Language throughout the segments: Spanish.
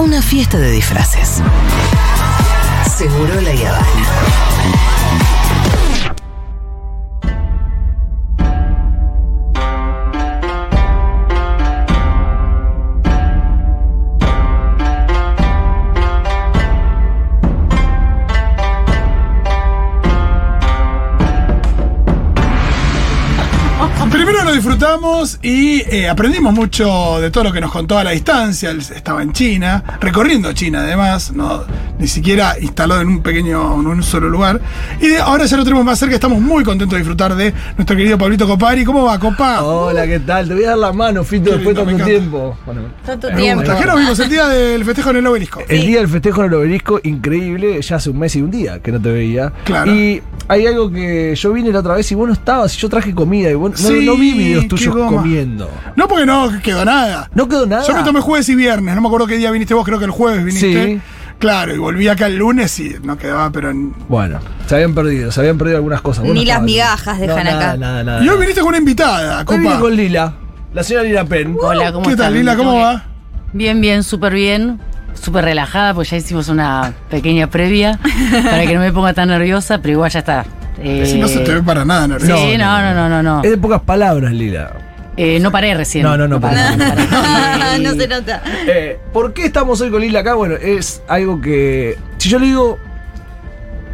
una fiesta de disfraces. Seguro la Habana. Y eh, aprendimos mucho de todo lo que nos contó a la distancia. Él estaba en China, recorriendo China además, no, ni siquiera instalado en un pequeño, en un solo lugar. Y de- ahora ya lo tenemos más cerca, estamos muy contentos de disfrutar de nuestro querido Pablito Copari. ¿Cómo va, Copa? Hola, ¿qué tal? Te voy a dar la mano, Fito, después de tanto tiempo. Bueno, Tanto tiempo. gusta. ¿Qué nos vimos el día del festejo en el obelisco? el día del festejo en el obelisco, increíble, ya hace un mes y un día que no te veía. Claro. Y hay algo que yo vine la otra vez y vos no estabas, y yo traje comida y vos no- Sí, no, vi videos tuyos comiendo. No, porque no quedó nada. No quedó nada. Yo me tomé jueves y viernes, no me acuerdo qué día viniste vos, creo que el jueves viniste. Sí. Claro, y volví acá el lunes y no quedaba, pero. en- Bueno, se habían perdido, se habían perdido algunas cosas. Ni no las migajas dejan No, nada, acá. Nada, nada. Y hoy viniste con una invitada, Copa. con Lila, la señora Lila Penn. Hola, ¿cómo ¿Qué están? tal, Lila? ¿Cómo va? Bien, bien, súper bien. Súper relajada, pues ya hicimos una pequeña previa para que no me ponga tan nerviosa, pero igual ya está. Eh, Si no se te ve para nada, Sí, nervioso. no, no, no, no. No, Es de pocas palabras, Lila. Eh, no paré recién. No, no, no paré. paré, no paré. No se nota. Eh, ¿Por qué estamos hoy con Lila acá? Bueno, es algo que. Si yo le digo.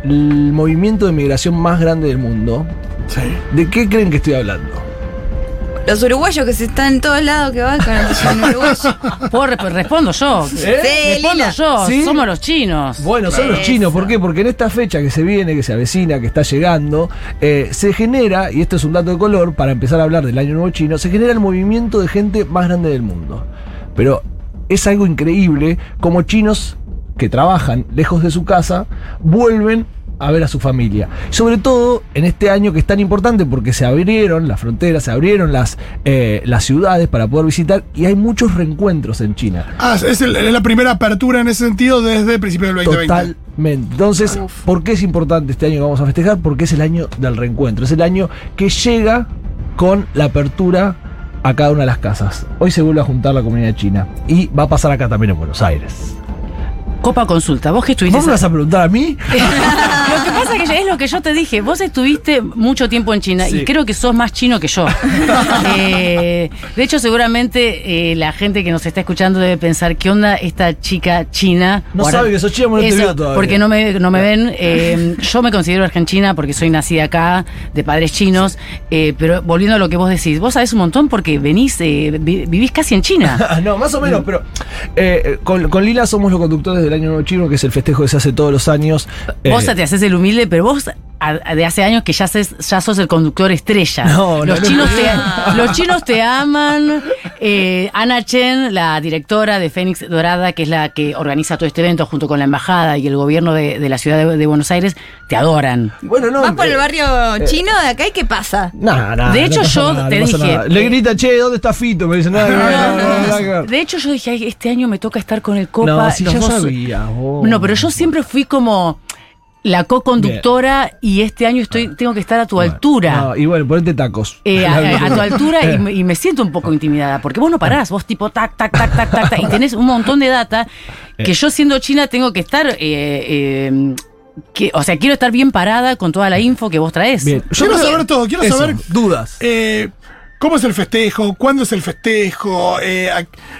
El movimiento de migración más grande del mundo, Sí. ¿de qué creen que estoy hablando? Los uruguayos que se están en todos lados que van con el uruguayo. Puedo rep- respondo yo. ¿Eh? Sí, Respondo Lila. yo. ¿Sí? Somos los chinos. Bueno, son los chinos. ¿Por qué? Porque en esta fecha que se viene, que se avecina, que está llegando, eh, se genera, y esto es un dato de color, para empezar a hablar del Año Nuevo Chino, se genera el movimiento de gente más grande del mundo. Pero es algo increíble como chinos que trabajan lejos de su casa vuelven a ver a su familia. Sobre todo en este año que es tan importante porque se abrieron las fronteras, se abrieron las, eh, las ciudades para poder visitar y hay muchos reencuentros en China. Ah, es, el- es la primera apertura en ese sentido desde el principio del 2020. Totalmente. Entonces, ¿por qué es importante este año que vamos a festejar? Porque es el año del reencuentro. Es el año que llega con la apertura a cada una de las casas. Hoy se vuelve a juntar la comunidad china. Y va a pasar acá también en Buenos Aires. Copa consulta. Vos que estuviste. ¿Vos me vas a preguntar a mí? lo que pasa es que es lo que yo te dije. Vos estuviste mucho tiempo en China Sí. y creo que sos más chino que yo. Eh, de hecho, seguramente eh, la gente que nos está escuchando debe pensar qué onda esta chica china. No Ahora, sabe que sos china, no te veo todavía. Porque no me, no me ven. Eh, yo me considero argentina porque soy nacida acá, de padres chinos. pero volviendo a lo que vos decís, vos sabés un montón porque venís, vi- vivís casi en China. No, más o menos, pero eh, eh, con, con Lila somos los conductores del Año Nuevo Chino, que es el festejo que se hace todos los años. Vos te haces el humilde, pero vos de hace años que ya, ses- ya sos el conductor estrella. No, no, los, no, chinos no. te, los chinos te aman. Eh, Ana Chen, la directora de Fénix Dorada, que es la que organiza todo este evento junto con la embajada y el gobierno de, de la ciudad de, de Buenos Aires, te adoran. bueno, no. ¿Vas por el eh, barrio chino de acá y qué pasa? Nada, nada. De hecho, yo nada, te dije, nada. Le eh, grita, che, ¿dónde está Fito? Me dice, nada. De hecho, yo dije, "Ay, este año me toca estar con el Copa. No, si los ya dos- sabía, vos. No, pero yo siempre fui como la co-conductora y este año estoy, tengo que estar a tu altura. No, y bueno, ponete tacos. Eh, a, a- tu altura y me, y me siento un poco intimidada, porque vos no parás, vos tipo tac, tac, tac, tac, tac, tac, y tenés un montón de data que yo siendo china tengo que estar, eh, eh, que, o sea, quiero estar bien parada con toda la info que vos traes. Bien. Quiero saber todo, quiero Eso, saber Dudas. eh, cómo es el festejo, cuándo es el festejo, eh,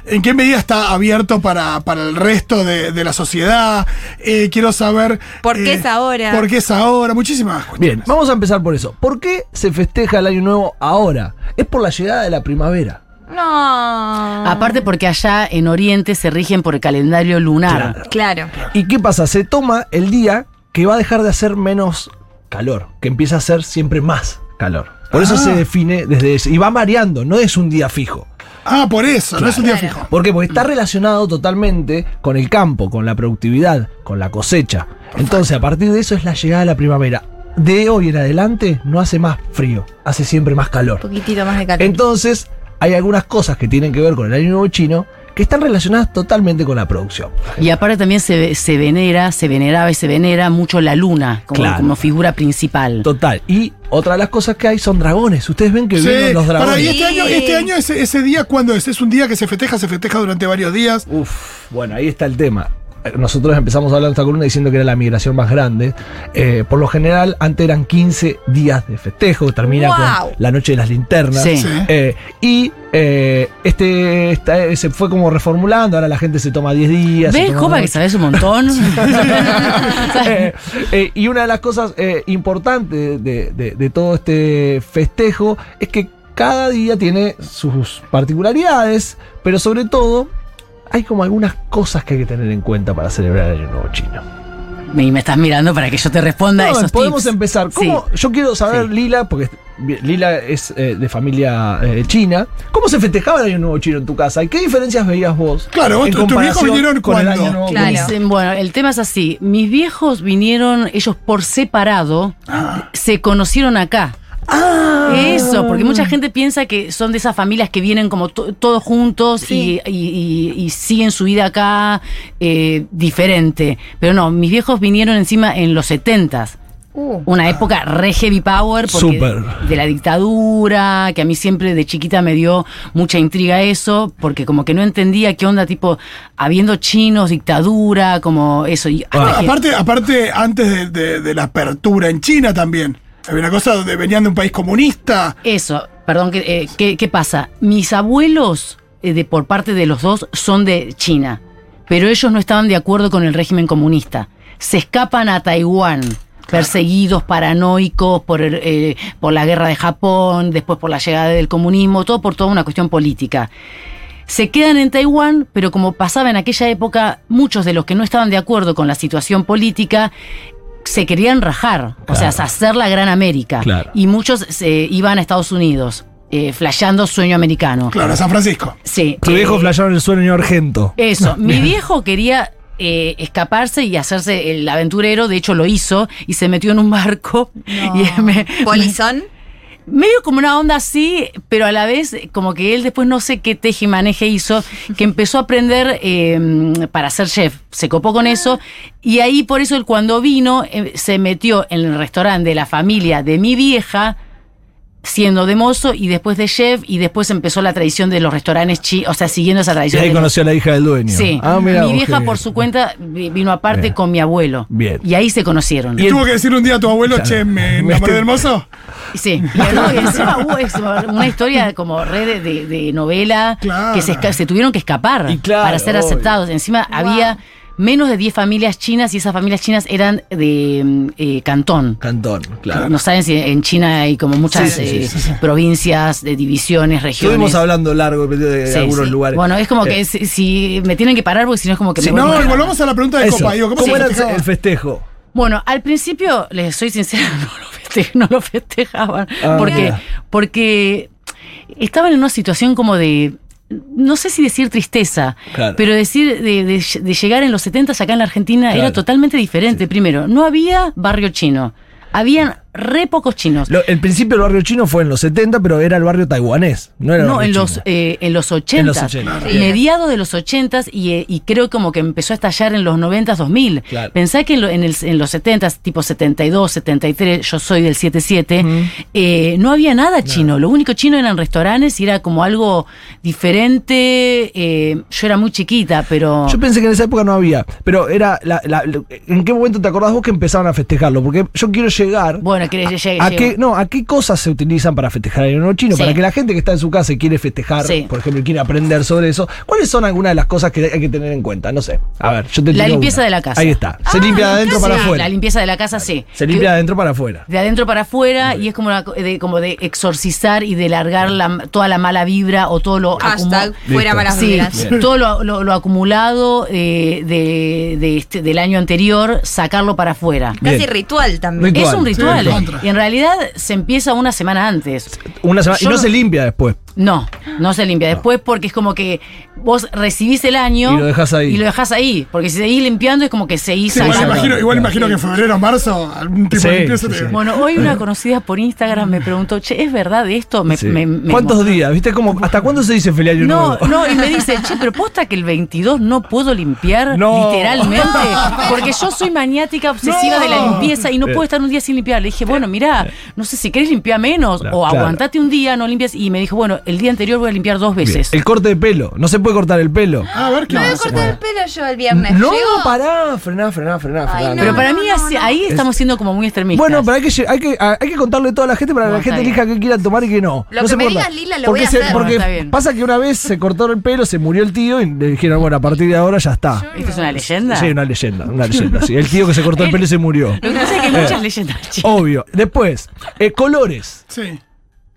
en qué medida está abierto para, para el resto de, de la sociedad. Eh, quiero saber. ¿Por qué eh, es ahora? ¿Por qué es ahora? Muchísimas cuestiones. Bien, vamos a empezar por eso. ¿Por qué se festeja el Año Nuevo ahora? Es por la llegada de la primavera. No. Aparte porque allá en Oriente se rigen por el calendario lunar. Claro. ¿Y qué pasa? Se toma el día que va a dejar de hacer menos calor, que empieza a hacer siempre más calor. Por eso Ah. se define desde ese. Y va variando, no es un día fijo. Ah, por eso, no es un día Claro. fijo. ¿Por qué? Porque está relacionado totalmente con el campo, con la productividad, con la cosecha. Entonces, a partir de eso es la llegada de la primavera. De hoy en adelante no hace más frío, hace siempre más calor. Un poquitito más de calor. Entonces, hay algunas cosas que tienen que ver con el año nuevo chino que están relacionadas totalmente con la producción. Y aparte también se, se venera, se veneraba y se venera mucho la luna como, Claro. como figura principal. Total. Y otra de las cosas que hay son dragones. Ustedes ven que Sí, vienen los para y dragones. este año, este año ese, ese día, cuando es? Es un día que se festeja, se festeja durante varios días. Uf, bueno, ahí está el tema. Nosotros empezamos a hablar de esta columna diciendo que era la migración más grande. Eh, por lo general, antes eran 15 días de festejo, termina Wow. con la noche de las linternas. Sí. Sí. Eh, y eh, este esta- se fue como reformulando, ahora la gente se toma 10 días. ¿Ves, ocho. que sabes un montón? Eh, eh, y una de las cosas eh, importantes de, de- de todo este festejo es que cada día tiene sus particularidades, pero sobre todo hay como algunas cosas que hay que tener en cuenta para celebrar el Año Nuevo Chino. y me estás mirando para que yo te responda No, esos podemos tips. empezar. ¿Cómo- Yo quiero saber, Sí. Lila, porque Lila es eh, de familia eh, china. ¿Cómo se festejaba el Año Nuevo Chino en tu casa? ¿Y qué diferencias veías vos? Claro, vos- en tus viejos vinieron con el? Año Nuevo Claro. Dicen, Bueno, el tema es así. Mis viejos vinieron, ellos por separado, Ah. se conocieron acá. Eso, porque mucha gente piensa que son de esas familias que vienen como to- todos juntos y, y- y- y siguen su vida acá eh, diferente. Pero no, mis viejos vinieron encima en los setentas. Uh. Una época re heavy power porque de la dictadura, que a mí siempre de chiquita me dio mucha intriga eso, porque como que no entendía qué onda, tipo, habiendo chinos, dictadura, como eso. Y Ah, aparte, aparte, antes de, de- de la apertura en China también. Había una cosa donde venían de un país comunista. Eso, perdón, ¿qué, eh, qué, qué pasa? Mis abuelos, eh, de, por parte de los dos, son de China, pero ellos no estaban de acuerdo con el régimen comunista. Se escapan a Taiwán, perseguidos, paranoicos por, eh, por la guerra de Japón, después por la llegada del comunismo, todo por toda una cuestión política. Se quedan en Taiwán, pero como pasaba en aquella época, muchos de los que no estaban de acuerdo con la situación política se querían rajar, o sea, hacer la gran América. Claro. Y muchos se iban a Estados Unidos, eh, flasheando sueño americano. Claro, a San Francisco. Sí. Tu eh, viejo flasharon el sueño argento. Eso, mi viejo quería eh, escaparse y hacerse el aventurero, de hecho lo hizo y se metió en un barco. Y me- ¿Polizón? Medio como una onda así, pero a la vez como que él después no sé qué teje y maneje hizo, que empezó a aprender eh, para ser chef, se copó con eso. Y ahí por eso él cuando vino eh, se metió en el restaurante de la familia de mi vieja siendo de mozo y después de chef y después empezó la tradición de los restaurantes chi, o sea, siguiendo esa Y tradición. ahí de los- conoció a la hija del dueño. Sí, Ah, mirá mi vieja por su cuenta vi- vino aparte Bien. con mi abuelo. Bien. Y ahí se conocieron. Y tuvo que decirle un día a tu abuelo, che, me enamoré del mozo. Sí, y no, y encima hubo es una historia como re de, de- de novela Claro. que se, tuvieron que escapar Y claro, para ser obvio. aceptados. Encima había menos de 10 familias chinas y esas familias chinas eran de mm, eh, Cantón. Cantón, claro. No saben si en China hay como muchas Sí, sí, eh, sí, sí, provincias, de divisiones, regiones. Estuvimos hablando largo de Sí, algunos sí. lugares. Bueno, es como Eh, que si, si me tienen que parar porque si no es como que Sí, me voy No, a- y volvamos a la pregunta de eso. Copa. Digo, ¿cómo ¿Cómo era el- festejo? Bueno, al principio, les soy sincera, no lo, feste- no lo festejaban. Ah, porque, mira. porque estaban en una situación como de. No sé si decir tristeza, Claro. pero decir de, de- de llegar en los 70 acá en la Argentina Claro. era totalmente diferente. Primero, no había barrio chino. Habían re pocos chinos. Lo- el principio del barrio chino fue en los 70, pero era el barrio taiwanés. No era el No, barrio en los, eh, en los 80. En los 80, bien. Mediados de los 80 y, eh, y creo como que empezó a estallar en los 90, 2000. Claro. Pensá que en, lo- en el- en los 70, tipo 72, 73, yo soy del 77, eh, no había nada chino. Lo único chino eran restaurantes y era como algo diferente. eh, yo era muy chiquita, pero... Yo pensé que en esa época no había, pero era la- la- ¿en qué momento te acordás vos que empezaban a festejarlo? Porque yo quiero llegar Bueno, que llegue- a qué no, a qué cosas se utilizan para festejar el año nuevo chino, Sí. para que la gente que está en su casa y quiere festejar, Sí. por ejemplo, y quiere aprender sobre eso, ¿cuáles son algunas de las cosas que hay que tener en cuenta? No sé. A ver, yo te La limpieza una. de la casa. Ahí está. Se limpia de adentro para Sí, afuera. La limpieza de la casa, sí. Se limpia de adentro para afuera. de adentro para afuera y es como, una de, como de exorcizar y de largar la- toda la mala vibra o todo lo Hashtag fuera malas Sí, vibras. Todo lo, lo- lo acumulado eh, de, de este- del año anterior, sacarlo para afuera. Casi ritual también. Ritual. Es un ritual. Y en realidad se empieza una semana antes. Una semana, y no, no- se limpia después. No, no se limpia. Después porque es como que vos recibís el año Y lo dejás ahí. Y lo dejás ahí. Porque si seguís limpiando es como que seguís Sí, igual imagino, igual imagino que en febrero o marzo algún tipo Sí, de limpieza sí, te- sí. Bueno, hoy una conocida por Instagram me preguntó, che, ¿es verdad esto? Me, Sí. me- me ¿Cuántos mostró- días? ¿Viste cómo? ¿Hasta cuándo se dice feliz año No, nuevo? no, y me dice, che, pero posta que el 22 no puedo limpiar No. literalmente. Porque yo soy maniática obsesiva No. de la limpieza y no puedo estar un día sin limpiar. Le dije, bueno, mirá, no sé si querés limpiar menos Claro, o claro. aguantate un día, no limpias. Y me dijo, bueno, el día anterior voy a limpiar dos Bien. veces. El corte de pelo. No se puede cortar el pelo. Ah, a ver qué Me voy a cortar el pelo yo el viernes. No, ¿Llego? pará, frená, frená, frená. Ay, frená. no, Pero para no, mí no, así- no. ahí estamos siendo como muy extremistas. Bueno, pero hay que, hay, que, hay que contarle a toda la gente para que No, la gente está elija qué quiera tomar y qué no. Lo No que se me puede digas. Lila, lo porque voy a se- hacer. Porque Está bien. pasa que una vez se cortó el pelo, se murió el tío y le dijeron, bueno, a partir de ahora ya está. ¿Esto es una leyenda? Sí, una leyenda, una leyenda. Sí. El tío que se cortó el pelo y se murió. Lo que pasa es que hay muchas leyendas. chicos. Obvio. Después, eh, colores. Sí.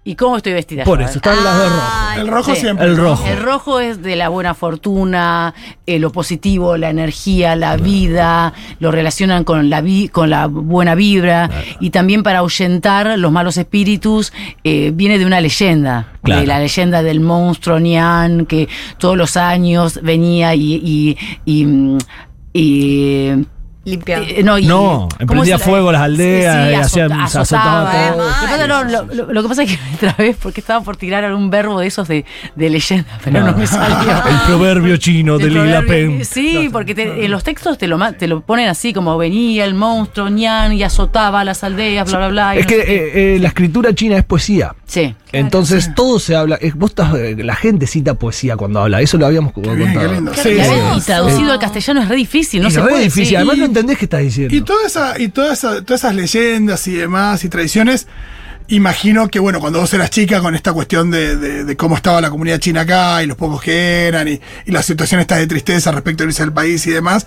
¿Y cómo estoy vestida? Por eso, eh? están las de rojo. Ay, El rojo Sí. siempre. El rojo. El rojo es de la buena fortuna, eh, lo positivo, la energía, la vida, lo relacionan con la, vi- con la buena vibra y también para ahuyentar los malos espíritus eh, viene de una leyenda, Claro. de la leyenda del monstruo Nian que todos los años venía y... y, y, mm, y- Limpia. eh, no, y- No, ¿cómo emprendía es? fuego a las aldeas y hacían- azota- azotaba azotaba. todo. Lo que pasa- no, lo, lo- lo que pasa es que me trabé porque estaba por tirar algún verbo de esos de, de leyenda, pero no, me salió. El proverbio chino de Lila Pen. Sí, porque te- en los textos te lo, ma- te lo ponen así, como venía el monstruo ñan y azotaba las aldeas, bla, bla, bla. y Es no que eh, eh, la escritura china es poesía. sí. Entonces todo se habla. es- vos estás, eh, la gente cita poesía cuando habla. Eso lo habíamos Qué bien, contado. qué lindo. Sí, sí. y traducido al castellano es re difícil, no se es re puede. difícil. sí. Además no entendés qué estás diciendo. Y toda esa, y toda esa- todas esas leyendas y demás y tradiciones, imagino que bueno, cuando vos eras chica con esta cuestión de, de- de cómo estaba la comunidad china acá y los pocos que eran y, y la situación esta de tristeza respecto a irse del país y demás,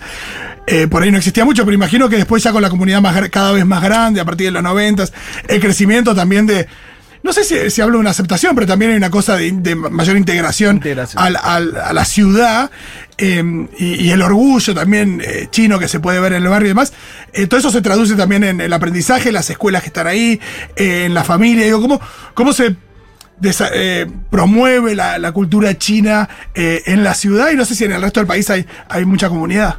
eh, por ahí no existía mucho, pero imagino que después ya con la comunidad más, cada vez más grande, a partir de los noventas, el crecimiento también de... No sé si, si hablo de una aceptación, pero también hay una cosa de, de mayor integración, Integración. al- al- a la ciudad eh, y, y el orgullo también eh, chino que se puede ver en el barrio y demás. Eh, todo eso se traduce también en el aprendizaje, en las escuelas que están ahí, eh, en la familia. Digo, ¿cómo, cómo se desa- eh, promueve la, la cultura china eh, en la ciudad? Y no sé si en el resto del país hay, hay mucha comunidad.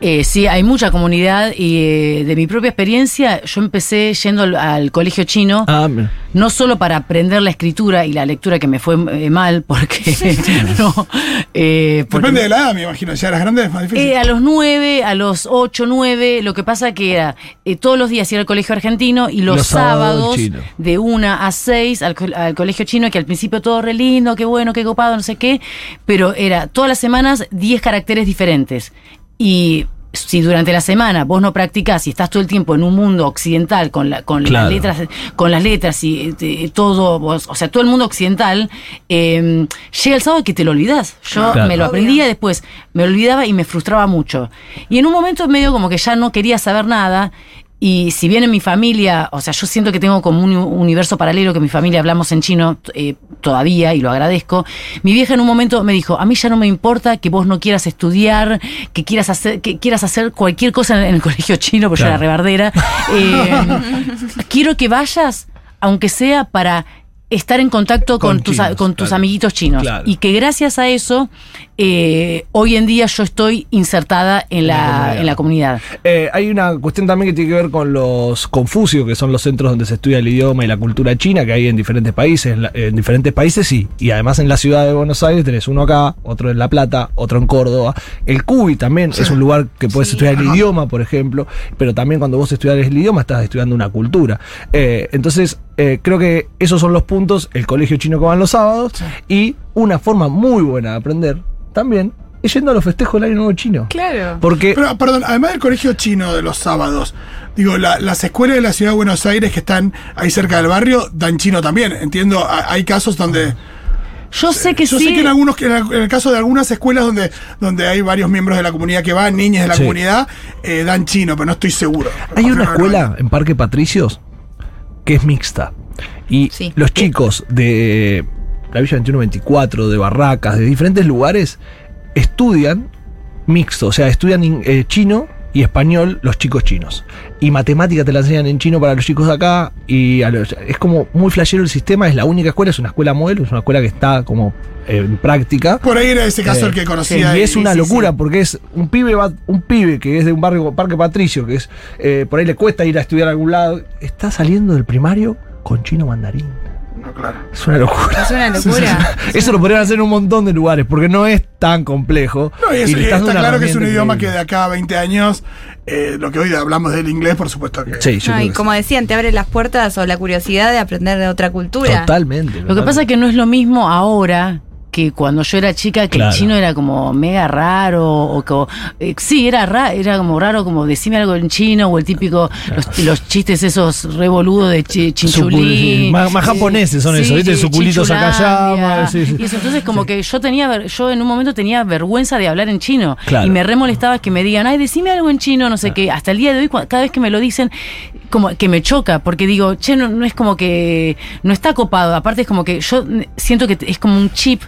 Eh, sí, hay mucha comunidad y eh, de mi propia experiencia, yo empecé yendo al, al colegio chino. Ah, mira. No solo para aprender la escritura y la lectura que me fue eh, mal, porque no, eh, porque- Depende de la edad, me imagino. Ya eras grande es más difícil. Eh, a los nueve, a los ocho, nueve, lo que pasa que era eh, todos los días ir al colegio argentino y los, Los sábados de una a seis al, al colegio chino, que al principio todo re lindo, qué bueno, qué copado, no sé qué, pero era todas las semanas 10 caracteres diferentes. Y si durante la semana vos no practicás y estás todo el tiempo en un mundo occidental con, la, con Claro. las letras con las letras y eh, todo, vos- o sea, todo el mundo occidental, eh, llega el sábado que te lo olvidás. Yo Claro. me lo aprendía después, me olvidaba y me frustraba mucho. Y en un momento medio como que ya no quería saber nada. Y si bien en mi familia, o sea, yo siento que tengo como un universo paralelo que mi familia hablamos en chino eh, todavía y lo agradezco. Mi vieja en un momento me dijo, a mí ya no me importa que vos no quieras estudiar, que quieras hacer, que quieras hacer cualquier cosa en, el colegio chino, porque Claro. yo era rebardera. Eh, quiero que vayas, aunque sea para estar en contacto con, Con tus, chinos, con tus claro. amiguitos chinos. Claro. Y que gracias a eso, eh, hoy en día yo estoy insertada en la, comunidad. en la comunidad. Eh, hay una cuestión también que tiene que ver con los Confucios, que son los centros donde se estudia el idioma y la cultura china, que hay en diferentes países, en, la- en diferentes países sí, y además en la ciudad de Buenos Aires tenés uno acá, otro en La Plata, otro en Córdoba. El CUBI también es un lugar que puedes Sí. estudiar el idioma, por ejemplo, pero también cuando vos estudias el idioma estás estudiando una cultura. Eh, entonces, eh, creo que esos son los puntos, el colegio chino que van los sábados, y una forma muy buena de aprender también es yendo a los festejos del Año Nuevo Chino. Claro. Porque Pero, perdón, además del colegio chino de los sábados, digo, la- las escuelas de la ciudad de Buenos Aires que están ahí cerca del barrio dan chino también. Entiendo, ha- hay casos donde. Yo sé que Yo sí. sé que en algunos, que en el caso de algunas escuelas donde, donde hay varios miembros de la comunidad que van, niñas de la Sí. comunidad, eh, dan chino, pero no estoy seguro. Hay una escuela en Parque Patricios que es mixta. Y Sí. los chicos de la Villa 2124, de Barracas, de diferentes lugares, estudian mixto. O sea, estudian eh, chino y español los chicos chinos. Y matemática te la enseñan en chino para los chicos de acá. Y a los- es como muy flashero el sistema. Es la única escuela, es una escuela modelo, es una escuela que está como eh, en práctica. Por ahí era ese caso Eh, el que conocía. y es una locura porque es un pibe va- un pibe que es de un barrio Parque Patricio, que es eh, por ahí le cuesta ir a estudiar a algún lado, está saliendo del primario con chino mandarín. Claro. Es una locura. Es una locura. Eso lo podrían hacer en un montón de lugares porque no es tan complejo. No, y, Y está claro que es un idioma que de acá a 20 años, eh, lo que hoy hablamos del inglés, por supuesto que. Sí, yo No, creo y que como decían, te abre las puertas o la curiosidad de aprender de otra sí. cultura. Totalmente. Lo que pasa es que no es lo mismo ahora que cuando yo era chica, que Claro. el chino era como mega raro, o que eh, sí, era ra- era como raro, como decime algo en chino, o el típico, los, los chistes esos revoludos de chi- chinchulín. Más- más japoneses son esos, ¿viste? sí, Suculitos chinchulandia. Sakayama, sí, sí. Y eso, entonces como que yo tenía, yo en un momento tenía vergüenza de hablar en chino. Claro. Y me remolestaba que me digan, ay, decime algo en chino, no sé qué. Hasta el día de hoy, cada vez que me lo dicen, como que me choca, porque digo, che, no, no es como que, no está copado. Aparte es como que yo siento que es como un chip.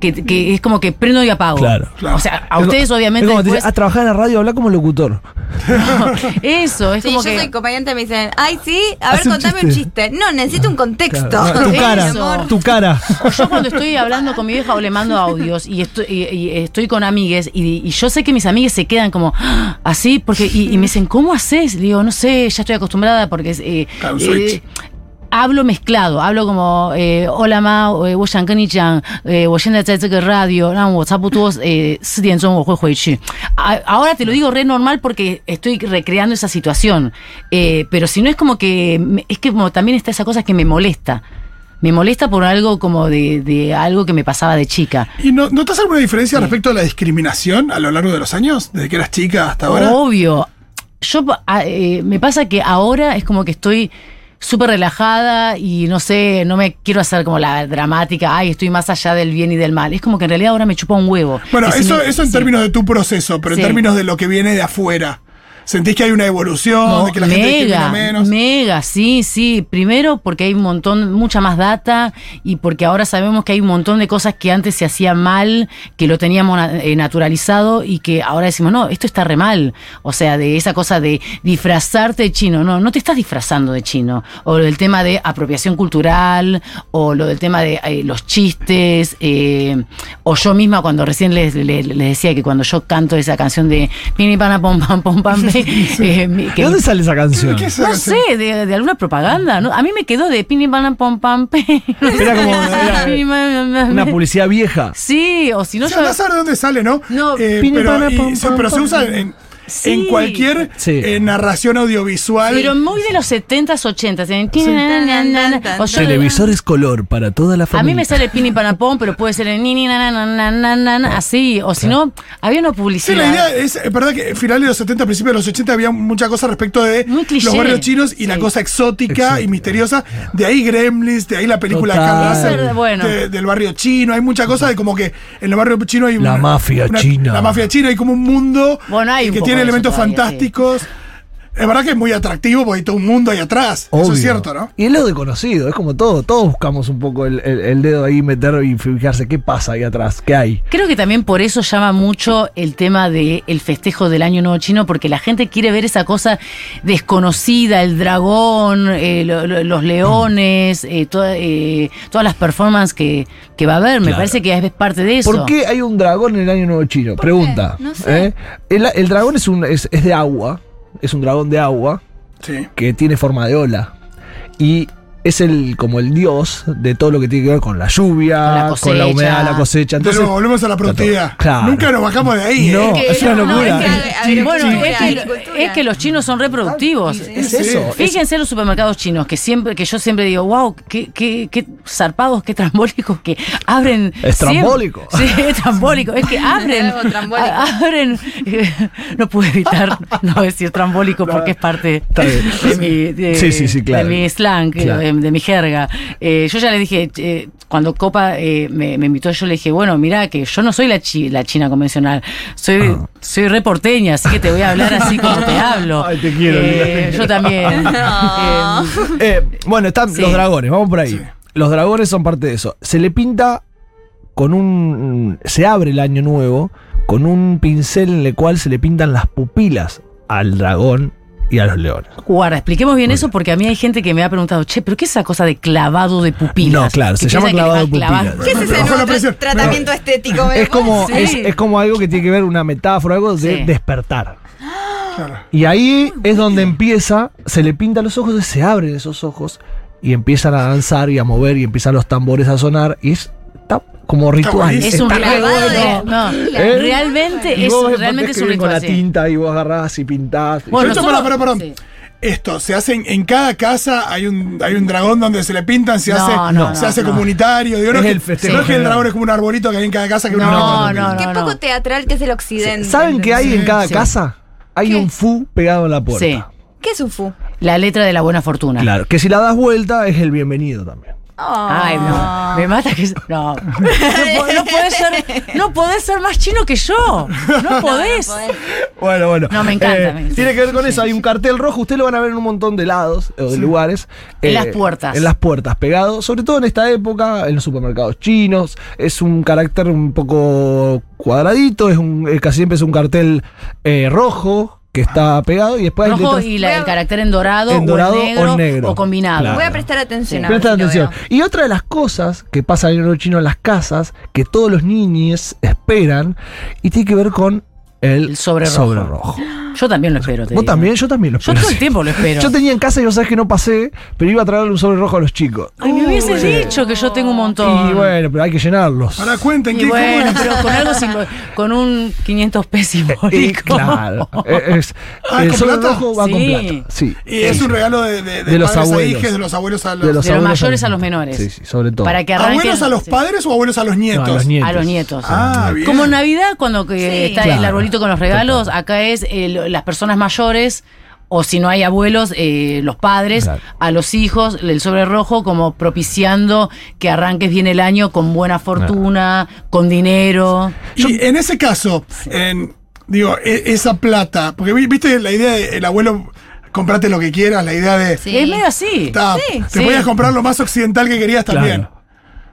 Que, que es como que prendo y apago. Claro. Claro. O sea, a Es ustedes como- obviamente es como te después- dice, a trabajar en la radio, habla como locutor. eso, es Sí, como yo que soy comediante y me dicen, ay, sí, a ver, un contame un chiste. No, necesito un contexto. Claro. Tu cara, amor. tu cara. Yo cuando estoy hablando con mi vieja o le mando audios y estoy, y- y estoy con amigues y, y yo sé que mis amigues se quedan como "Ah", así porque y, y me dicen, ¿cómo haces? Le digo, no sé, ya estoy acostumbrada porque eh, Claro, un switch. eh, hablo mezclado, hablo como eh, hola ma，呃我想跟你讲，呃我现在在这个 radio，让我差不多呃四点钟我会回去。A- Ahora te lo digo re normal porque estoy recreando esa situación, Eh, pero si no es como que me- es que como también está esa cosa que me molesta. Me molesta por algo como de, de algo que me pasaba de chica. ¿Y no, notas alguna diferencia respecto a la discriminación a lo largo de los años? Desde que eras chica hasta ahora. Obvio. Yo a- eh, me pasa que ahora es como que estoy súper relajada y no sé, no me quiero hacer como la dramática, ay, estoy más allá del bien y del mal. Es como que en realidad ahora me chupa un huevo. Bueno, si eso, me- eso en sí. términos de tu proceso, pero Sí. en términos de lo que viene de afuera. ¿Sentís que hay una evolución? No, de que la gente discrimina mega, menos? mega, sí, sí. Primero porque hay un montón, mucha más data y porque ahora sabemos que hay un montón de cosas que antes se hacían mal, que lo teníamos eh, naturalizado y que ahora decimos, no, esto está re mal. O sea, de esa cosa de disfrazarte de chino. No, no te estás disfrazando de chino. O del tema de apropiación cultural, o lo del tema de eh, los chistes, eh, o yo misma cuando recién les, les- les decía que cuando yo canto esa canción de Pini pana pom pam pom pam eh, mi- ¿De que- dónde sale esa canción? ¿Qué es no esa sé, de, de alguna propaganda, ¿no? A mí me quedó de Pini Pana Pom Pam. Era como era una publicidad vieja. Sí, o si no O sea, yo. no sabe de dónde sale, ¿no? No, Eh, pini, pero, y pero se usa en, Sí. en cualquier Sí. eh, narración audiovisual. Pero muy de los 70s, 80s. en- O yo- Televisores color para toda la A familia. mí me sale Pini Panapón, pero puede ser en ni ni na na na na na na, así. O si no, había una Sí, publicidad. la idea es, es verdad que a finales de los 70, principios de los 80 había mucha cosa respecto de los barrios chinos y la Sí. cosa exótica Exacto. y misteriosa. De ahí Gremlins, de ahí la película de Total. Bueno. de- del barrio chino. Hay mucha cosa de como que en el barrio chino hay La una- mafia una- china. La mafia china, hay como un mundo Bueno, hay un que poco tiene elementos fantásticos. Es verdad que es muy atractivo porque hay todo un mundo ahí atrás. Eso es cierto, ¿no? Y es lo desconocido, es como todo. Todos buscamos un poco el, el- el dedo ahí, meter y fijarse qué pasa ahí atrás, qué hay. Creo que también por eso llama mucho el tema del el festejo del Año Nuevo Chino, porque la gente quiere ver esa cosa desconocida, el dragón, eh, lo- lo- los leones, eh, toda- eh, todas las performances que, que va a haber. Me Claro. parece que es parte de eso. ¿Por qué hay un dragón en el Año Nuevo Chino? Pregunta. No sé. ¿eh? El, el dragón es, un, es, es de agua, es un dragón de agua Sí. que tiene forma de ola. Y es el como el dios de todo lo que tiene que ver con la lluvia, Con la con la, cosecha. humedad, la cosecha. Entonces, nuevo, volvemos a la productividad. Claro. Nunca nos bajamos de ahí. No, ¿eh? es una locura. es que- Sí, bueno, es que, los chinos son reproductivos. es eso. Fíjense los supermercados chinos, que siempre, que yo siempre digo, wow, qué, qué, qué zarpados, qué trambólicos que abren. Es siempre- trambólico. Sí, es trambólico. Es que abren. Abren. no puedo evitar no decir trambólico porque es parte de mi, de, Sí, sí, sí, claro. de mi slang, Claro. De, de mi jerga. Eh, yo ya le dije, eh, cuando Copa eh, me, me invitó, yo le dije, bueno, mira que yo no soy la, chi- la china convencional, soy, Ah. soy reporteña, así que te voy a hablar así como te hablo. Ay, te quiero, Eh, yo también. No. Bueno, están Sí. los dragones, vamos por ahí. Sí. Los dragones son parte de eso. Se le pinta con un. Se abre el año nuevo con un pincel en el cual se le pintan las pupilas al dragón y a los leones. Guarda, expliquemos bien eso porque a mí hay gente que me ha preguntado, che, ¿pero qué es esa cosa de clavado de pupilas? No, claro, se llama clavado de pupilas. ¿Qué es ese nuevo tra- tratamiento estético? ¿me lo Es como, es, como algo que tiene que ver, una metáfora, algo de Sí. despertar. Claro. Y ahí es donde empieza, se le pinta los ojos, se abren esos ojos y empiezan a danzar y a mover y empiezan los tambores a sonar y es está como ritual. Es un de bueno. no, ¿Eh? realmente Y es vos realmente es un vienen con ritual. la sí. tinta y vos agarrás y pintás. Bueno, Esto, nosotros- pará, pará, pará. sí. Esto, se hace en, en cada casa, hay un, hay un dragón donde se le pintan, se No, hace, no, se no, hace no. comunitario. Digo, no, Es el que, festejo no es que el dragón es como un arbolito que hay en cada casa que uno No, no, Qué no, poco teatral que es el occidente. ¿Saben qué hay en cada Sí. casa? Hay ¿Qué? un fu pegado en la puerta. Sí. ¿Qué es un fu? La letra de la buena fortuna. Claro, que si la das vuelta es el bienvenido también. Ay, no. Me mata que. No. No, no podés ser, no podés ser más chino que yo. No podés. Bueno, bueno. No, me encanta, Eh, me tiene que ver con eso. Hay un cartel rojo. Ustedes lo van a ver en un montón de lados o de lugares. En las puertas. En las puertas, pegado. Sobre todo en esta época, en los supermercados chinos. Es un carácter un poco cuadradito. Es un, eh, casi siempre es un cartel eh, rojo que está pegado. Y después hay Rojo letras- y la- el carácter en dorado, En dorado o, en negro, o negro. o combinado. Claro. Voy a prestar atención. Sí. a ver Presta si lo atención. Y otra de las cosas que pasa en el chino en las casas, que todos los niños esperan, y tiene que ver con el, El sobre rojo. rojo. Yo también lo espero. te Vos digo. también, yo también lo Yo espero. todo el tiempo lo espero. Yo tenía en casa y vos sabés que no pasé, pero iba a traerle un sobre rojo a los chicos. Ay, me hubiese Sí. dicho que yo tengo un montón. Y bueno, pero hay que llenarlos. Ahora cuenten, Y ¿qué, bueno, es? pero con algo con un 500 pesos Y claro. es- Ah, el ¿con sobre plata? rojo va Sí. con plata. Sí. Y es un regalo de, de, de De los a abuelos. de los abuelos a los, De los, De los abuelos mayores a los menores. Sí, sí, sobre todo. Para que arranquen. ¿Abuelos a los sí. padres o abuelos a los No, nietos? a los nietos. A los nietos. Ah, bien. Como en Navidad, cuando que está el arbolito con los regalos, acá es eh, las personas mayores. O si no hay abuelos, eh, los padres, Claro. a los hijos, el sobre rojo, como propiciando que arranques bien el año con buena fortuna, con dinero. Y en ese caso, en, digo, e- esa plata, porque vi- viste la idea de el abuelo, comprate lo que quieras, la idea de. Sí. Es medio así. ta, Sí. te Sí. podías comprar lo más occidental que querías Claro. también.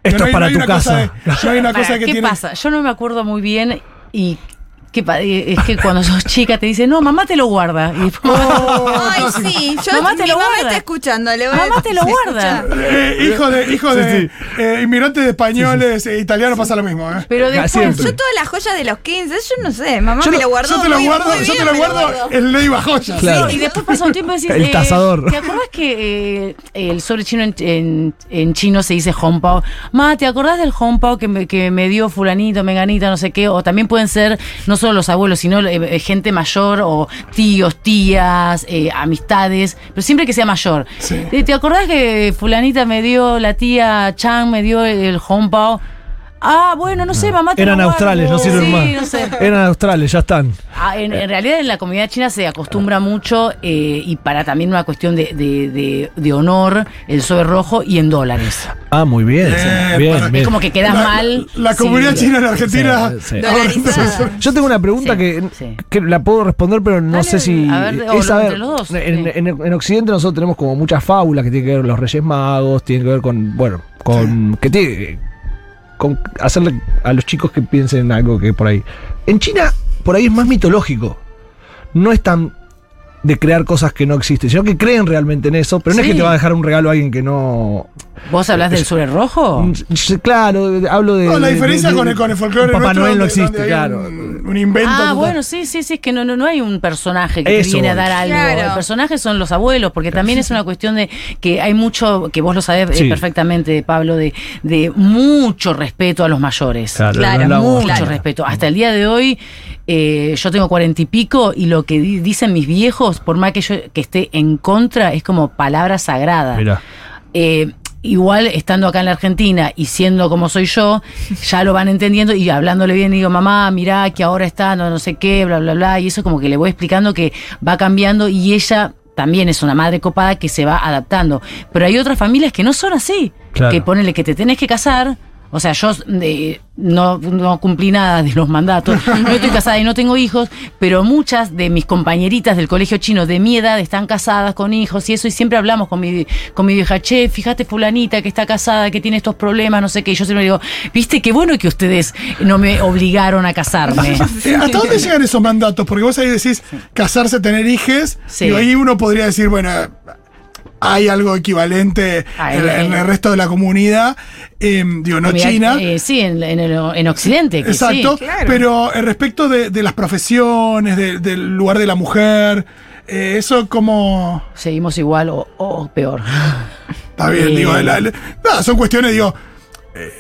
Esto No es para no hay tu una cosa casa. de- no hay una cosa que ¿Qué tiene. pasa? Yo no me acuerdo muy bien y ¿qué pa- eh, es que cuando sos chica te dicen, no, mamá te lo guarda. Y después- Ay, sí. Yo, Mamá te mi lo mamá guarda. está escuchando. Le voy a- Mamá te lo guarda. Eh, hijo de, hijo Sí, de sí. eh, inmigrantes de españoles e italianos pasa lo mismo, ¿eh? Pero después, siempre. Yo todas las joyas de los 15, yo no sé. Mamá Yo me lo- guardó. Yo te lo muy- guardo, muy yo te lo guardo en ley joyas. Claro. Y después pasa un tiempo y decís, El eh, tasador. ¿Te acordás que eh, el sobre chino en, en- en chino se dice honpao? Ma, ¿te acordás del honpao que me, que me dio fulanito, menganita, no sé qué? O también pueden ser no solo los abuelos, sino eh, gente mayor o tíos, tías, eh, amistades, pero siempre que sea mayor. Sí. Eh, ¿Te acordás que fulanita me dio, la tía Chang me dio el honpao? Ah, bueno, no sé, mamá te Eran australes, no sirven Sí, más. no sé. Eran australes, ya están. Ah, en, en realidad en la comunidad china se acostumbra mucho eh, y para también una cuestión de, de- de- de honor el sobre rojo y en dólares. Ah, muy bien. Eh, bien, para- bien. Es como que quedas La- mal. La comunidad china en Argentina. Sí, sí. Dolarizada. Yo tengo una pregunta Sí, que, sí. que la puedo responder, pero no Dale, sé si. a ver, es, a ver, entre los dos, en, sí. en- en Occidente nosotros tenemos como muchas fábulas que tienen que ver con los Reyes Magos, tienen que ver con. Bueno, con. que tiene. Con hacerle a los chicos que piensen en algo que por ahí. En China, por ahí es más mitológico. No es tan de crear cosas que no existen, sino que creen realmente en eso, pero no es que te va a dejar un regalo a alguien que no. ¿Vos hablas del sobre rojo? Mm, Claro, hablo de. No, la diferencia de- con, el, con el folclore Papá nuestro, Noel no existe, claro. Un, un invento. Ah, total. bueno, sí, sí, sí, es que no, no, no hay un personaje que Eso te viene a dar algo. Claro. El personaje son los abuelos, porque también es una cuestión de que hay mucho, que vos lo sabés eh, Sí. perfectamente, Pablo, de, de mucho respeto a los mayores. Claro, Claro, no hablamos- mucho claro. respeto. Hasta el día de hoy, eh, yo tengo cuarenta y pico y lo que di- dicen mis viejos, por más que yo que esté en contra, es como palabra sagrada. Eh, igual estando acá en la Argentina y siendo como soy yo, ya lo van entendiendo y hablándole bien, digo, mamá, mirá que ahora está, no, no sé qué, bla, bla, bla, y eso como que le voy explicando que va cambiando y ella también es una madre copada que se va adaptando. Pero hay otras familias que no son así, Claro. que ponele que te tenés que casar. O sea, yo eh, no, no cumplí nada de los mandatos, no estoy casada y no tengo hijos, pero muchas de mis compañeritas del colegio chino de mi edad están casadas con hijos y eso, y siempre hablamos con mi, con mi vieja, che, fíjate fulanita que está casada, que tiene estos problemas, no sé qué. Y yo siempre digo, viste, qué bueno que ustedes no me obligaron a casarme. ¿Hasta dónde llegan esos mandatos? Porque vos ahí decís casarse, tener hijes, Sí. y ahí uno podría decir, bueno, hay algo equivalente en, el resto de la comunidad, eh, digo, no Mira, China. eh, sí, en, en, el- en Occidente. que Exacto, sí. pero eh, respecto de, de las profesiones, de- del lugar de la mujer, eh, eso como... Seguimos igual o, o peor. Está bien, Eh. digo, la- la- nada, son cuestiones, digo, eh,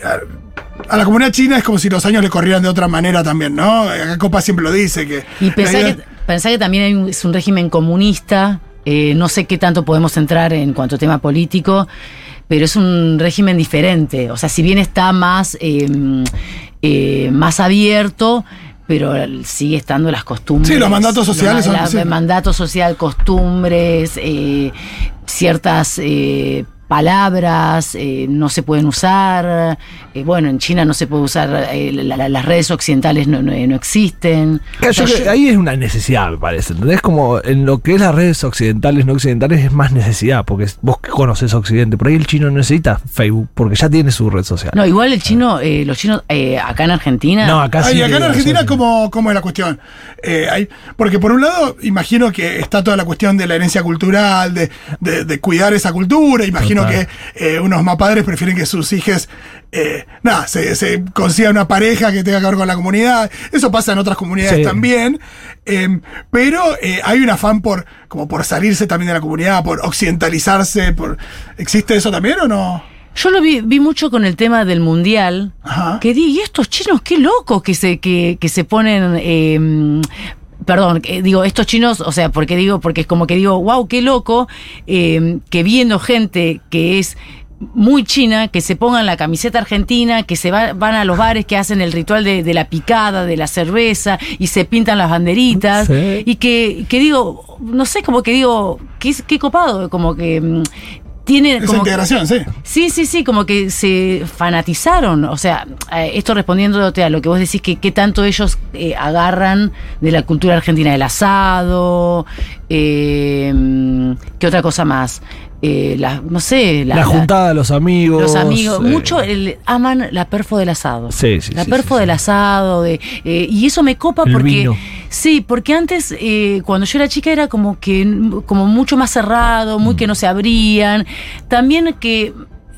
a, la comunidad china es como si los años le corrieran de otra manera también, ¿no? Acá Copa siempre lo dice, que... Y pensá idea- que, pensá que también hay un- es un régimen comunista, eh, no sé qué tanto podemos entrar en cuanto a tema político, pero es un régimen diferente. O sea, si bien está más, eh, eh, más abierto, pero sigue estando las costumbres. Sí, los mandatos sociales Los son- sí. Mandato social, costumbres, eh, ciertas eh, palabras eh, no se pueden usar. eh, bueno, en China no se puede usar, eh, la- la- las redes occidentales no, no- no existen. Claro, O sea, ahí es una necesidad, me parece. ¿Entendés? Como en lo que es las redes occidentales, no occidentales, es más necesidad, porque vos conoces Occidente, por ahí el chino no necesita Facebook, porque ya tiene su red social. No, igual el chino, eh, los chinos acá acá en Argentina. No, acá sí Ay, acá en Argentina. ¿cómo, cómo es la cuestión? Eh, hay- porque por un lado, imagino que está toda la cuestión de la herencia cultural, de, de- de cuidar esa cultura. Imagino Que eh, unos más padres prefieren que sus hijos, eh, nada, se, se consiga una pareja que tenga que ver con la comunidad. Eso pasa en otras comunidades Sí. también. Eh, pero eh, hay un afán por, como por salirse también de la comunidad, por occidentalizarse. Por, ¿Existe eso también o no? Yo lo vi, vi mucho con el tema del mundial. Ajá. Que di, y estos chinos, qué locos que se, que, que se ponen. eh, Perdón, eh, digo, estos chinos, o sea, porque digo, porque es como que digo, wow, qué loco, eh, que viendo gente que es muy china, que se pongan la camiseta argentina, que se va- van a los bares, que hacen el ritual de, de la picada, de la cerveza, y se pintan las banderitas, Sí. y que, que digo, no sé, como que digo, qué, qué copado, como que mm, tiene Esa como que- integración, sí. Sí, sí, sí, como que se fanatizaron. O sea, eh, esto respondiéndote a lo que vos decís, que qué tanto ellos eh, agarran de la cultura argentina, el asado, eh, ¿qué otra cosa más? Eh, la, no sé, La, la, la- juntada, los amigos. los amigos, eh, mucho el- aman la perfo del asado. Sí, sí, La sí, perfo sí, sí. del asado, de, eh, y eso me copa El porque. vino. Sí, porque antes, eh, cuando yo era chica, era como que como mucho más cerrado, muy Mm. que no se abrían. También que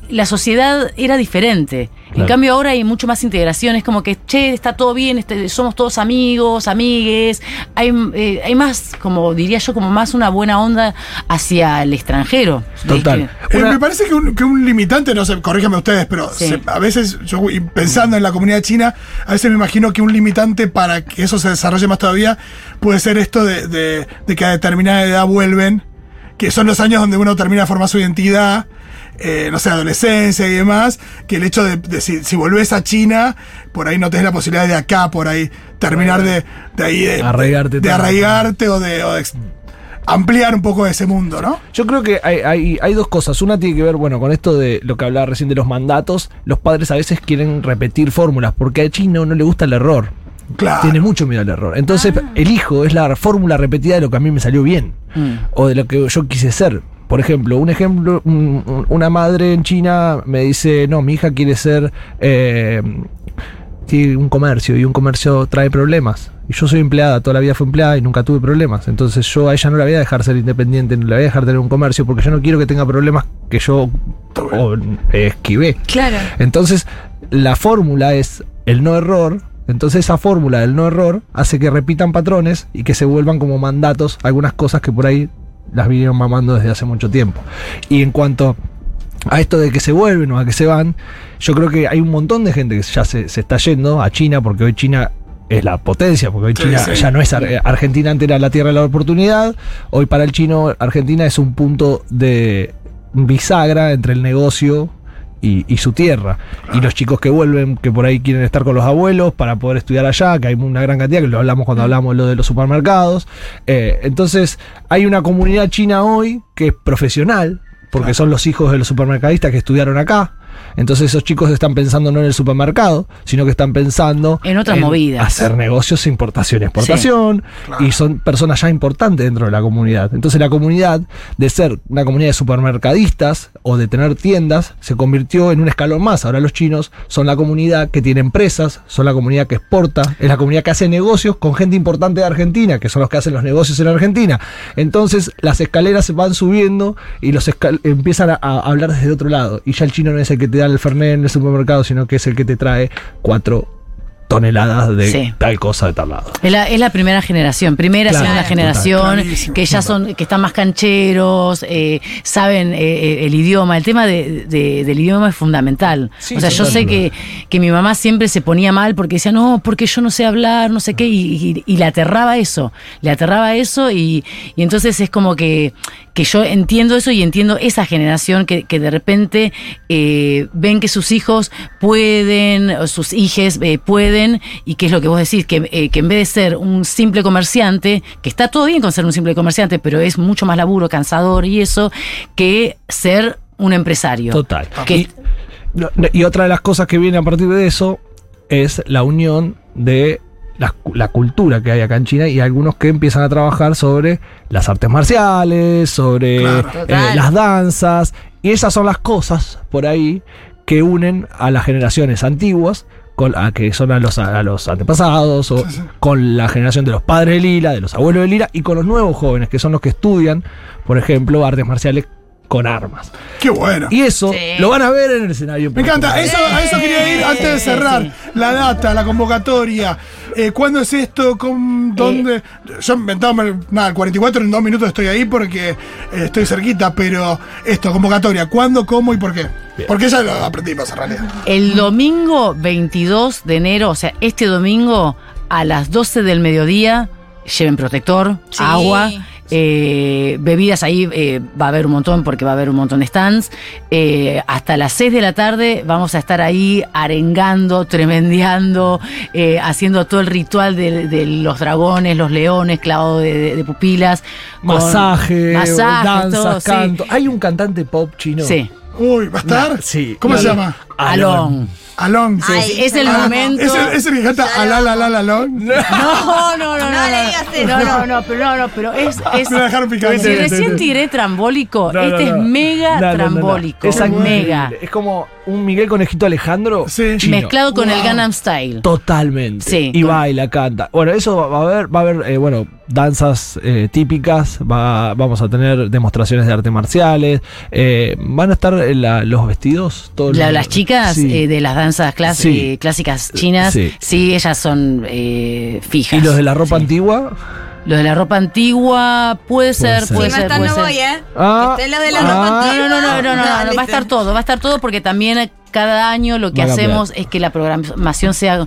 la sociedad era diferente. En cambio, ahora hay mucho más integración. Es como que, che, está todo bien, este, somos todos amigos, amigues. Hay, eh, hay más, como diría yo, como más una buena onda hacia el extranjero. Total. Eh, Una- me parece que un, que un limitante, no sé, corríjame ustedes, pero Sí. se- a veces, yo pensando en la comunidad china, a veces me imagino que un limitante para que eso se desarrolle más todavía puede ser esto de, de- de que a determinada edad vuelven, que son los años donde uno termina de formar su identidad, eh, no sé, adolescencia y demás, que el hecho de, de si, si volvés a China, por ahí no tenés la posibilidad de acá, por ahí, terminar de, de ahí, de, Arraigarte de arraigarte o de, o de ex- ampliar un poco ese mundo, ¿no? Yo creo que hay, hay, hay dos cosas. Una tiene que ver, bueno, con esto de lo que hablaba recién de los mandatos. Los padres a veces quieren repetir fórmulas porque al chino no le gusta el error. Claro. Tiene mucho miedo al error. Entonces, el hijo es la fórmula repetida de lo que a mí me salió bien. Mm. O de lo que yo quise ser. Por ejemplo, un ejemplo, un- un- una madre en China me dice, no, mi hija quiere ser eh, un comercio y un comercio trae problemas. Y yo soy empleada, toda la vida fui empleada y nunca tuve problemas. Entonces yo a ella no la voy a dejar ser independiente, no la voy a dejar tener un comercio porque yo no quiero que tenga problemas que yo o, eh, esquivé. Claro. Entonces, la fórmula es el no error. Entonces, esa fórmula del no error hace que repitan patrones y que se vuelvan como mandatos algunas cosas que por ahí las vinieron mamando desde hace mucho tiempo. Y en cuanto a esto de que se vuelven o a que se van, yo creo que hay un montón de gente que ya se, se está yendo a China, porque hoy China es la potencia, porque hoy Sí, China sí. ya no es Ar- Argentina antes era la tierra de la oportunidad, hoy para el chino Argentina es un punto de bisagra entre el negocio y, y su tierra. Y los chicos que vuelven, que por ahí quieren estar con los abuelos para poder estudiar allá, que hay una gran cantidad, que lo hablamos cuando hablamos de lo de los supermercados. Eh, entonces, hay una comunidad china hoy que es profesional, porque son los hijos de los supermercadistas que estudiaron acá. Entonces esos chicos están pensando no en el supermercado, sino que están pensando En otras movidas. Hacer negocios importación y exportación. Y son personas ya importantes dentro de la comunidad. Entonces la comunidad, de ser una comunidad de supermercadistas o de tener tiendas, se convirtió en un escalón más. Ahora los chinos son la comunidad que tiene empresas, son la comunidad que exporta, es la comunidad que hace negocios con gente importante de Argentina, que son los que hacen los negocios en Argentina. Entonces las escaleras se van subiendo y los empiezan a, a hablar desde otro lado. Y ya el chino no es el que te da el fernet en el supermercado, sino que es el que te trae cuatro toneladas de Sí. tal cosa de tal lado. Es la, es la primera generación, primera, Claro, segunda generación, que ya son, que están más cancheros, eh, saben eh, eh, el idioma. El tema de- de- del idioma es fundamental. Sí, o sea, yo sé que, que mi mamá siempre se ponía mal porque decía, no, porque yo no sé hablar, no sé qué, y, y- y le aterraba eso, le aterraba eso, y, y entonces es como que, que yo entiendo eso y entiendo esa generación que, que de repente eh, ven que sus hijos pueden, o sus hijes eh, pueden, y que es lo que vos decís, que, eh, que en vez de ser un simple comerciante, que está todo bien con ser un simple comerciante, pero es mucho más laburo, cansador y eso, que ser un empresario. Total. Que- Y, no, no, y otra de las cosas que viene a partir de eso es la unión de la, cu- la cultura que hay acá en China y algunos que empiezan a trabajar sobre las artes marciales, sobre Claro. eh, las danzas. Y esas son las cosas por ahí que unen a las generaciones antiguas. Con, a que son a los, a los antepasados, o con la generación de los padres de Lila, de los abuelos de Lila, y con los nuevos jóvenes, que son los que estudian, por ejemplo, artes marciales con armas. Qué bueno. Y eso Sí. lo van a ver en el escenario. Me encanta, eso, a eso quería ir antes de cerrar. sí. La data, la convocatoria. Eh, ¿Cuándo es esto? ¿Con dónde? Yo inventaba, nada, el 44 en dos minutos estoy ahí porque eh, estoy cerquita, pero esto, convocatoria, ¿cuándo, cómo y por qué? Porque ya lo aprendimos en realidad. El domingo 22 de enero, o sea, este domingo a las 12 del mediodía, lleven protector, Sí. agua. Eh, bebidas ahí eh, va a haber un montón porque va a haber un montón de stands. Eh, hasta las 6 de la tarde vamos a estar ahí arengando, tremendeando, haciendo todo el ritual de, de los dragones, los leones, clavado de, de- de pupilas. Masaje, masajes, danzas, todo, sí. canto. Hay un cantante pop chino. Sí. Uy, ¿va a estar? No, sí. ¿Cómo No, se no. llama? Alon. Along. Ay, Sí, es el Ah, momento. ¿Es el, es el que canta Alalala Along? No, no, no, no. No le digas eso. No, no, no, pero no, no, pero es. es Me dejaron si recién tiré trambólico, No, no, este no. es mega No, no, no, no. trambólico. Es mega. Es como un Miguel Conejito Alejandro Sí. chino. Mezclado con el. Gangnam Style. Totalmente. Sí, Y con- baila, canta. Bueno, eso va va a haber, va a haber, eh, bueno, danzas eh, típicas, va, vamos a tener demostraciones de artes marciales, eh, van a estar eh, la- los vestidos, todos La- los- las chicas Sí. eh, de las danzas clas- Sí. eh, clásicas chinas, Sí. sí. ellas son eh, fijas. y los de la ropa Sí. antigua. Los de la ropa antigua, puede ser, ser. puede Si no ser, no voy, ¿eh? Ah. Lo de la Ah. ropa No, antigua. no, no, no, no, no, no, va a estar todo, va a estar todo porque también cada año lo que hacemos es que la programación sea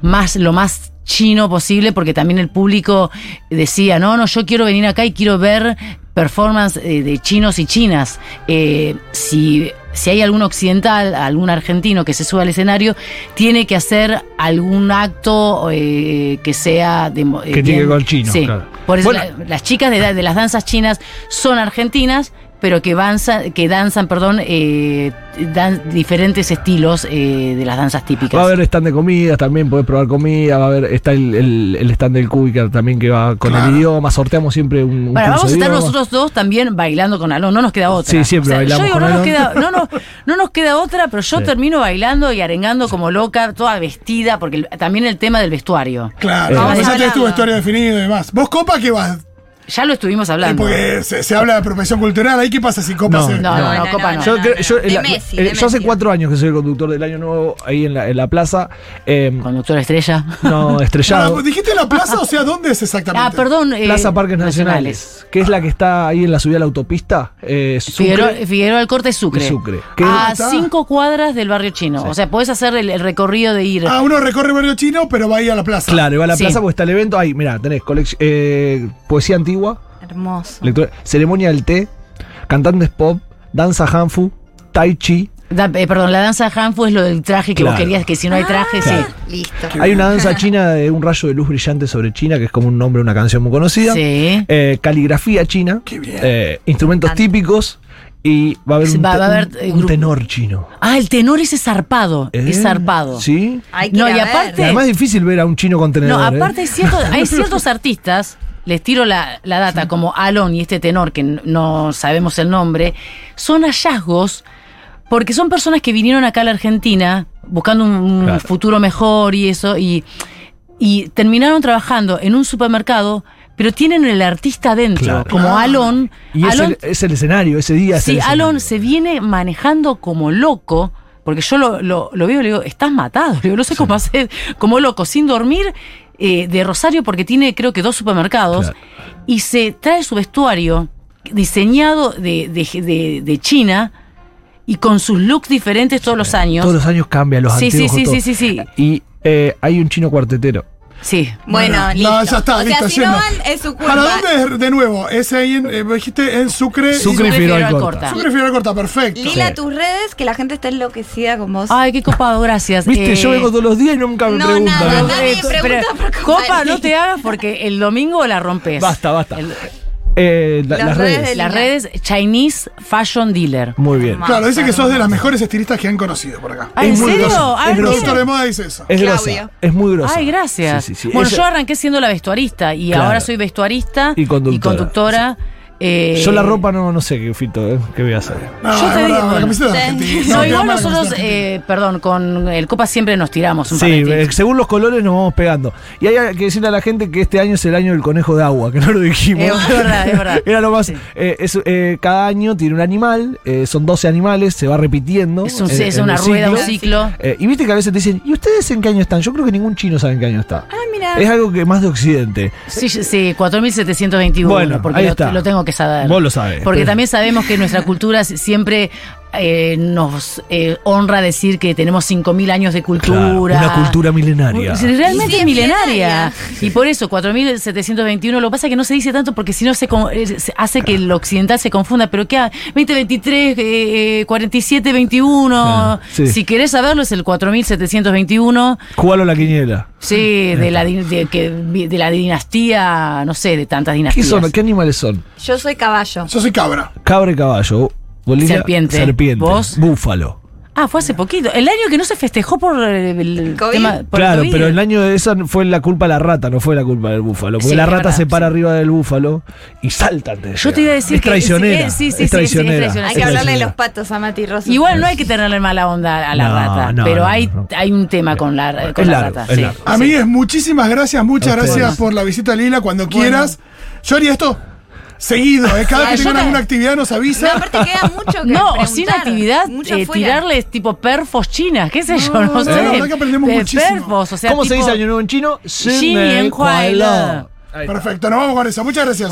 más lo más chino posible porque también el público decía, no, no, yo quiero venir acá y quiero ver performance eh, de chinos y chinas. Eh, si, si hay algún occidental, algún argentino que se suba al escenario, tiene que hacer algún acto eh, que sea... de, eh, Que tiene que ver con chino, Sí. claro. Por eso Bueno. la- las chicas de las danzas chinas son argentinas, pero que, danza- que danzan, perdón, eh, dan diferentes estilos eh, de las danzas típicas. Va a haber stand de comidas también, podés probar comida, va a haber, está el, el- el stand del Cubicar también que va con Claro. el idioma, sorteamos siempre un, un Bueno, curso vamos a estar idioma. nosotros dos también bailando con Alon, no nos queda otra. Sí, siempre bailamos yo digo, con no nos, queda, no, no, no nos queda otra, pero yo Sí. termino bailando y arengando como loca, toda vestida, porque el- también el tema del vestuario. Claro, Eh, vos Vamos ya tenés tu vestuario definido y demás. ¿Vos, Copa, qué vas? Ya lo estuvimos hablando. porque se, se habla de apropiación cultural, ¿ahí qué pasa si Copa No, se.? No, no, no, Copa no. Yo, creo- yo- De la- Messi, de yo hace cuatro años que soy el conductor del Año Nuevo ahí en la, en la plaza. eh, Conductora estrella. no, Ah, estrellado. ¿Dijiste la plaza? O sea, ¿dónde es exactamente? Ah, perdón. eh, Plaza Parques Nacionales, que es la que está ahí en la subida a la autopista. Eh, Sucre Figueroa, Figueroa del Corte Sucre. y Sucre. A está. cinco cuadras del barrio chino. O sea, podés hacer el, el recorrido de ir. Ah, uno recorre barrio chino, pero va ahí a la plaza. Claro, y va a la Sí. plaza porque está el evento. Ahí, mirá, tenés eh, poesía antigua, Hermoso. lectura- ceremonia del té, cantantes pop, danza hanfu, tai chi. Da- eh, perdón, la danza Hanfu es lo del traje que Claro. vos querías, que si no hay traje, Claro. sí. Listo. Hay una danza china de un rayo de luz brillante sobre China, que es como un nombre de una canción muy conocida. Sí. Eh, caligrafía china. Qué bien. eh, instrumentos Ah. típicos. Y va a haber un, va- te- va a haber, un- un grupo. tenor chino. Ah, el tenor ese zarpado. ¿Eh? Es zarpado. ¿Sí? Hay que No, y ver. aparte- Y además es difícil ver a un chino con tenedor. No, ¿eh? aparte hay ciertos, hay ciertos artistas, les tiro la, la data, como Alon y este tenor, que no sabemos el nombre, son hallazgos porque son personas que vinieron acá a la Argentina buscando un, Claro. futuro mejor y eso, y, y terminaron trabajando en un supermercado, pero tienen el artista adentro, Claro. como Alon. Y es Alon el, es el escenario, ese día es Sí. Alon se viene manejando como loco, porque yo lo, lo- lo veo y le digo, estás matado, le digo, no sé cómo hacer, como loco, sin dormir, eh, de Rosario, porque tiene creo que dos supermercados, Claro. y se trae su vestuario diseñado de, de- de- de China y con sus looks diferentes todos los años. Todos los años cambia, los Sí, sí, anteojos, sí, todo. sí, sí, sí. Y eh, hay un chino cuartetero. Sí. Bueno, Bueno, listo. no, ya está, o sea, listo, si yendo. no van, es su culpa. ¿Para dónde es de nuevo? Es ahí en, eh, dijiste en Sucre. Sucre y Figueroa Alcorta. Sucre y Figueroa Alcorta, perfecto. Lila, Sí. tus redes, que la gente está enloquecida con vos. Ay, qué copado, gracias. Viste, Eh, yo vengo todos los días y nunca me no, preguntan. nada, ¿no? nadie eh, pregunta por Copa, no te hagas porque el domingo la rompes. Basta, basta. El- Eh, la- Las las redes las redes Chinese Fashion Dealer. Muy bien. Claro, dice que sos de las mejores estilistas que han conocido por acá. Ah, ¿en Es muy serio? grosa, Ah, es El mira. productor de moda dice eso. Es grosa. Es muy grosa. Ay, gracias. Sí, sí, sí. Bueno, Ella- yo arranqué siendo la vestuarista y Claro. ahora soy vestuarista Y conductora. Eh, Yo la ropa no, no sé qué filtro, ¿eh? ¿Qué voy a hacer? No, Yo te verdad, digo, la camiseta. Argentina. No, igual nosotros, eh, perdón, con el Copa siempre nos tiramos un par Sí, de según los colores nos vamos pegando. Y hay que decirle a la gente que este año es el año del conejo de agua, que no lo dijimos. Eh, es verdad, es verdad. Era lo más. Sí. eh, es, eh, cada año tiene un animal, eh, son 12 animales, se va repitiendo. Es, un- en- es en una rueda, un ciclo. Eh, y viste que a veces te dicen, ¿y ustedes en qué año están? Yo creo que ningún chino sabe en qué año está. Ah, mira. Es algo que más de Occidente. Sí, sí, 4721, Bueno, porque ahí lo, está. lo tengo que saber. Vos lo sabés. Porque también sabemos que nuestra cultura siempre eh, nos eh, honra decir que tenemos 5.000 años de cultura. Claro, una cultura milenaria. Realmente es milenaria. Y por eso, 4.721, lo que pasa es que no se dice tanto porque si no se, con- eh, se hace que el occidental se confunda. Pero ¿qué? ha- 2023, eh, 47, 21. Claro, sí. Si querés saberlo, es el 4.721. Jugalo a la quiniela. Sí, de la, de, que- de la dinastía, no sé, de tantas ¿Qué dinastías. son? ¿Qué animales son? Yo soy caballo. Yo soy cabra. Cabra y caballo. Bolivia, Serpiente. Serpiente. ¿Vos? Búfalo. Ah, fue hace poquito. El año que no se festejó por eh, el ¿COVID? tema. por el claro, COVID. pero el año de esa fue la culpa de la rata, no fue la culpa del búfalo. Porque Sí, la es rata verdad, se para sí. arriba del búfalo y saltan. de Yo te iba a decir es que- traicionera. sí, sí, sí, es sí, sí, es traicionera. traicionera. Hay es que hablarle de traicionera. los patos a Mati Rosa. Igual no hay que tenerle mala onda a la No, rata, no, pero no, hay, no. hay un tema con la, con Es la largo, rata. es sí. largo. Amigues, muchísimas gracias, muchas A gracias por la visita Lila. Cuando quieras. Yo haría esto seguido, ¿eh? Cada Ah, vez que yo tengan te- alguna actividad nos No, avisa. aparte queda mucho que No, o sin actividad, Mucho eh, tirarles tipo perfos chinas, qué sé yo, No, no, no, sé. la verdad que aprendemos De muchísimo. Perfos, o sea, ¿Cómo se dice año nuevo en chino? Perfecto, nos vamos con eso. Muchas gracias.